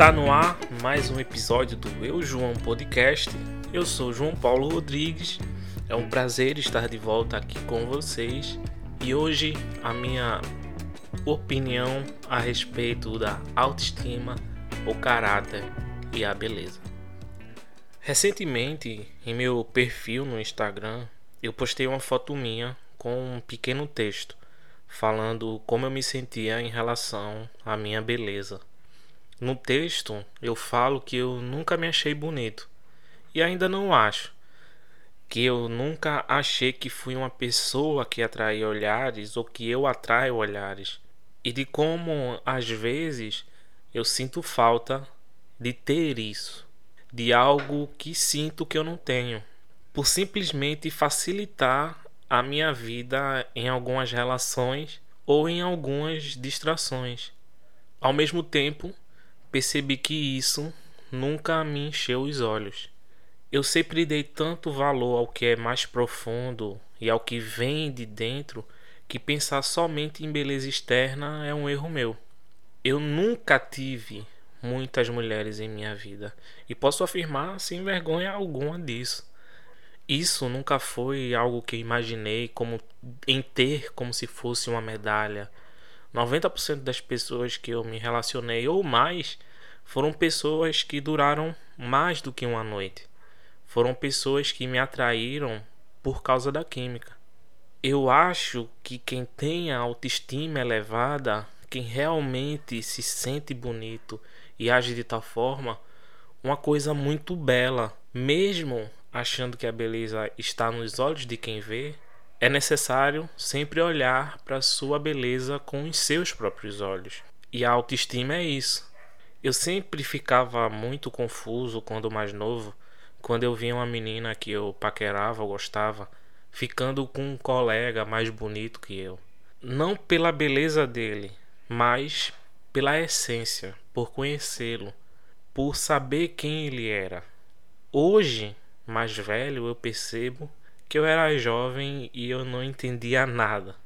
Está no ar mais um episódio do Eu João Podcast. Eu sou João Paulo Rodrigues. É um prazer estar de volta aqui com vocês. E hoje a minha opinião a respeito da autoestima, o caráter e a beleza. Recentemente, em meu perfil no Instagram, eu postei uma foto minha com um pequeno texto falando como eu me sentia em relação à minha beleza. No texto, eu falo que eu nunca me achei bonito e ainda não acho. Que eu nunca achei que fui uma pessoa que atrai olhares ou que eu atraio olhares. E de como, às vezes, eu sinto falta de ter isso, de algo que sinto que eu não tenho, por simplesmente facilitar a minha vida em algumas relações ou em algumas distrações. Ao mesmo tempo, percebi que isso nunca me encheu os olhos. Eu sempre dei tanto valor ao que é mais profundo e ao que vem de dentro que pensar somente em beleza externa é um erro meu. Eu nunca tive muitas mulheres em minha vida e posso afirmar sem vergonha alguma disso. Isso nunca foi algo que imaginei como em ter como se fosse uma medalha 90% das pessoas que eu me relacionei ou mais foram pessoas que duraram mais do que uma noite. Foram pessoas que me atraíram por causa da química. Eu acho que quem tem a autoestima elevada, quem realmente se sente bonito e age de tal forma, uma coisa muito bela, mesmo achando que a beleza está nos olhos de quem vê, é necessário sempre olhar para sua beleza com os seus próprios olhos. E a autoestima é isso. Eu sempre ficava muito confuso quando mais novo, quando eu via uma menina que eu paquerava ou gostava, ficando com um colega mais bonito que eu. Não pela beleza dele, mas pela essência, por conhecê-lo, por saber quem ele era. Hoje, mais velho, eu percebo que eu era jovem e eu não entendia nada.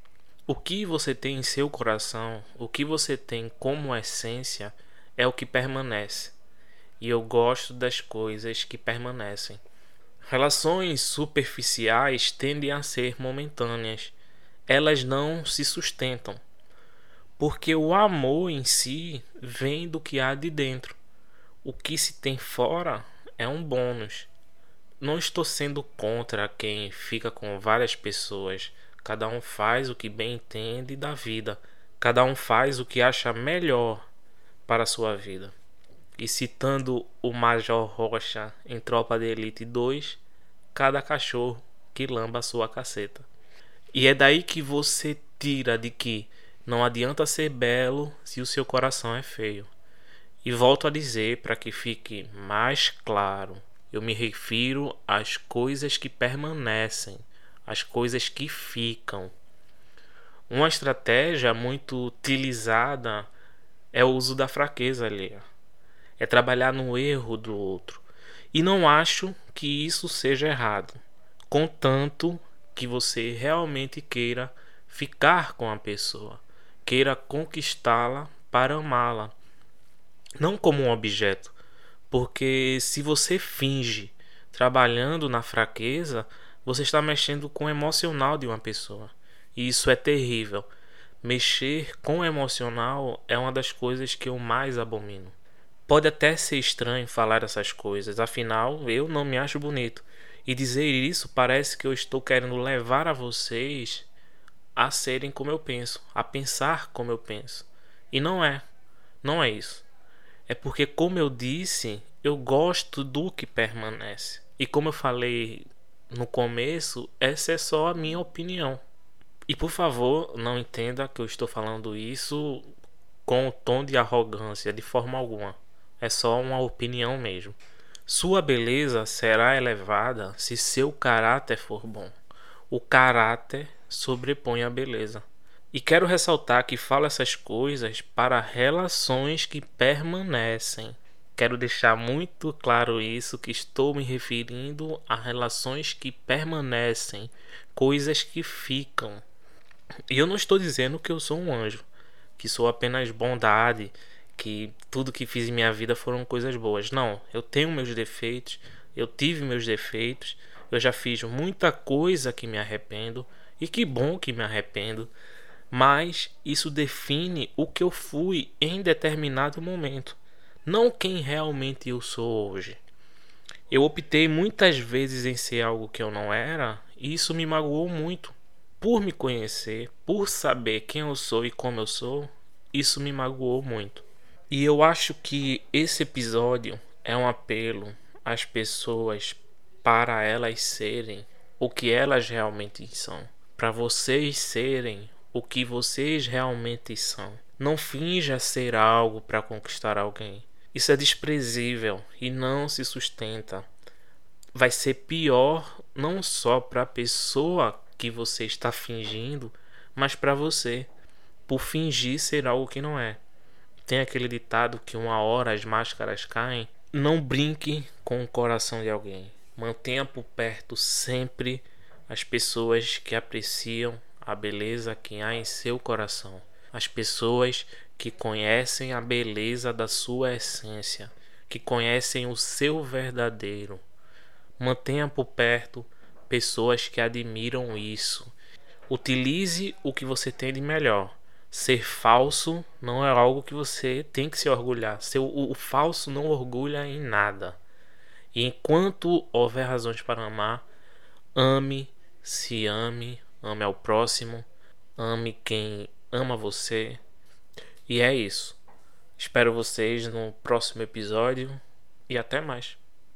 O que você tem em seu coração, o que você tem como essência, é o que permanece. E eu gosto das coisas que permanecem. Relações superficiais tendem a ser momentâneas. Elas não se sustentam. Porque o amor em si vem do que há de dentro. O que se tem fora é um bônus. Não estou sendo contra quem fica com várias pessoas. Cada um faz o que bem entende da vida. Cada um faz o que acha melhor para a sua vida. E citando o Major Rocha em Tropa de Elite 2, cada cachorro que lamba a sua caceta. E é daí que você tira de que não adianta ser belo se o seu coração é feio. E volto a dizer para que fique mais claro eu me refiro às coisas que permanecem, às coisas que ficam. Uma estratégia muito utilizada é o uso da fraqueza alheia. É trabalhar no erro do outro. E não acho que isso seja errado, contanto que você realmente queira ficar com a pessoa, queira conquistá-la para amá-la, não como um objeto, porque se você finge trabalhando na fraqueza, você está mexendo com o emocional de uma pessoa. E isso é terrível. Mexer com o emocional é uma das coisas que eu mais abomino. Pode até ser estranho falar essas coisas, afinal eu não me acho bonito. E dizer isso parece que eu estou querendo levar a vocês a serem como eu penso, a pensar como eu penso. E não é. Não é isso é porque, como eu disse, eu gosto do que permanece. E como eu falei no começo, essa é só a minha opinião. E por favor, não entenda que eu estou falando isso com o tom de arrogância de forma alguma. É só uma opinião mesmo. Sua beleza será elevada se seu caráter for bom. O caráter sobrepõe a beleza. E quero ressaltar que falo essas coisas para relações que permanecem. Quero deixar muito claro isso que estou me referindo a relações que permanecem, coisas que ficam. E eu não estou dizendo que eu sou um anjo, que sou apenas bondade, que tudo que fiz em minha vida foram coisas boas. Não, eu tenho meus defeitos, eu tive meus defeitos, eu já fiz muita coisa que me arrependo e que bom que me arrependo, mas isso define o que eu fui em determinado momento, não quem realmente eu sou hoje. Eu optei muitas vezes em ser algo que eu não era, e isso me magoou muito. Por me conhecer, por saber quem eu sou e como eu sou, isso me magoou muito. E eu acho que esse episódio é um apelo às pessoas para elas serem o que elas realmente são, para vocês serem o que vocês realmente são. Não finja ser algo para conquistar alguém. Isso é desprezível e não se sustenta. Vai ser pior não só para a pessoa que você está fingindo, mas para você, por fingir ser algo que não é. Tem aquele ditado que uma hora as máscaras caem. Não brinque com o coração de alguém. Mantenha por perto sempre as pessoas que apreciam a beleza que há em seu coração. As pessoas que conhecem a beleza da sua essência, que conhecem o seu verdadeiro. Mantenha por perto pessoas que admiram isso. Utilize o que você tem de melhor. Ser falso não é algo que você tem que se orgulhar. Ser, o, o falso não orgulha em nada. E enquanto houver razões para amar, ame, se ame, ame ao próximo, ame quem ama você. E é isso. Espero vocês no próximo episódio e até mais.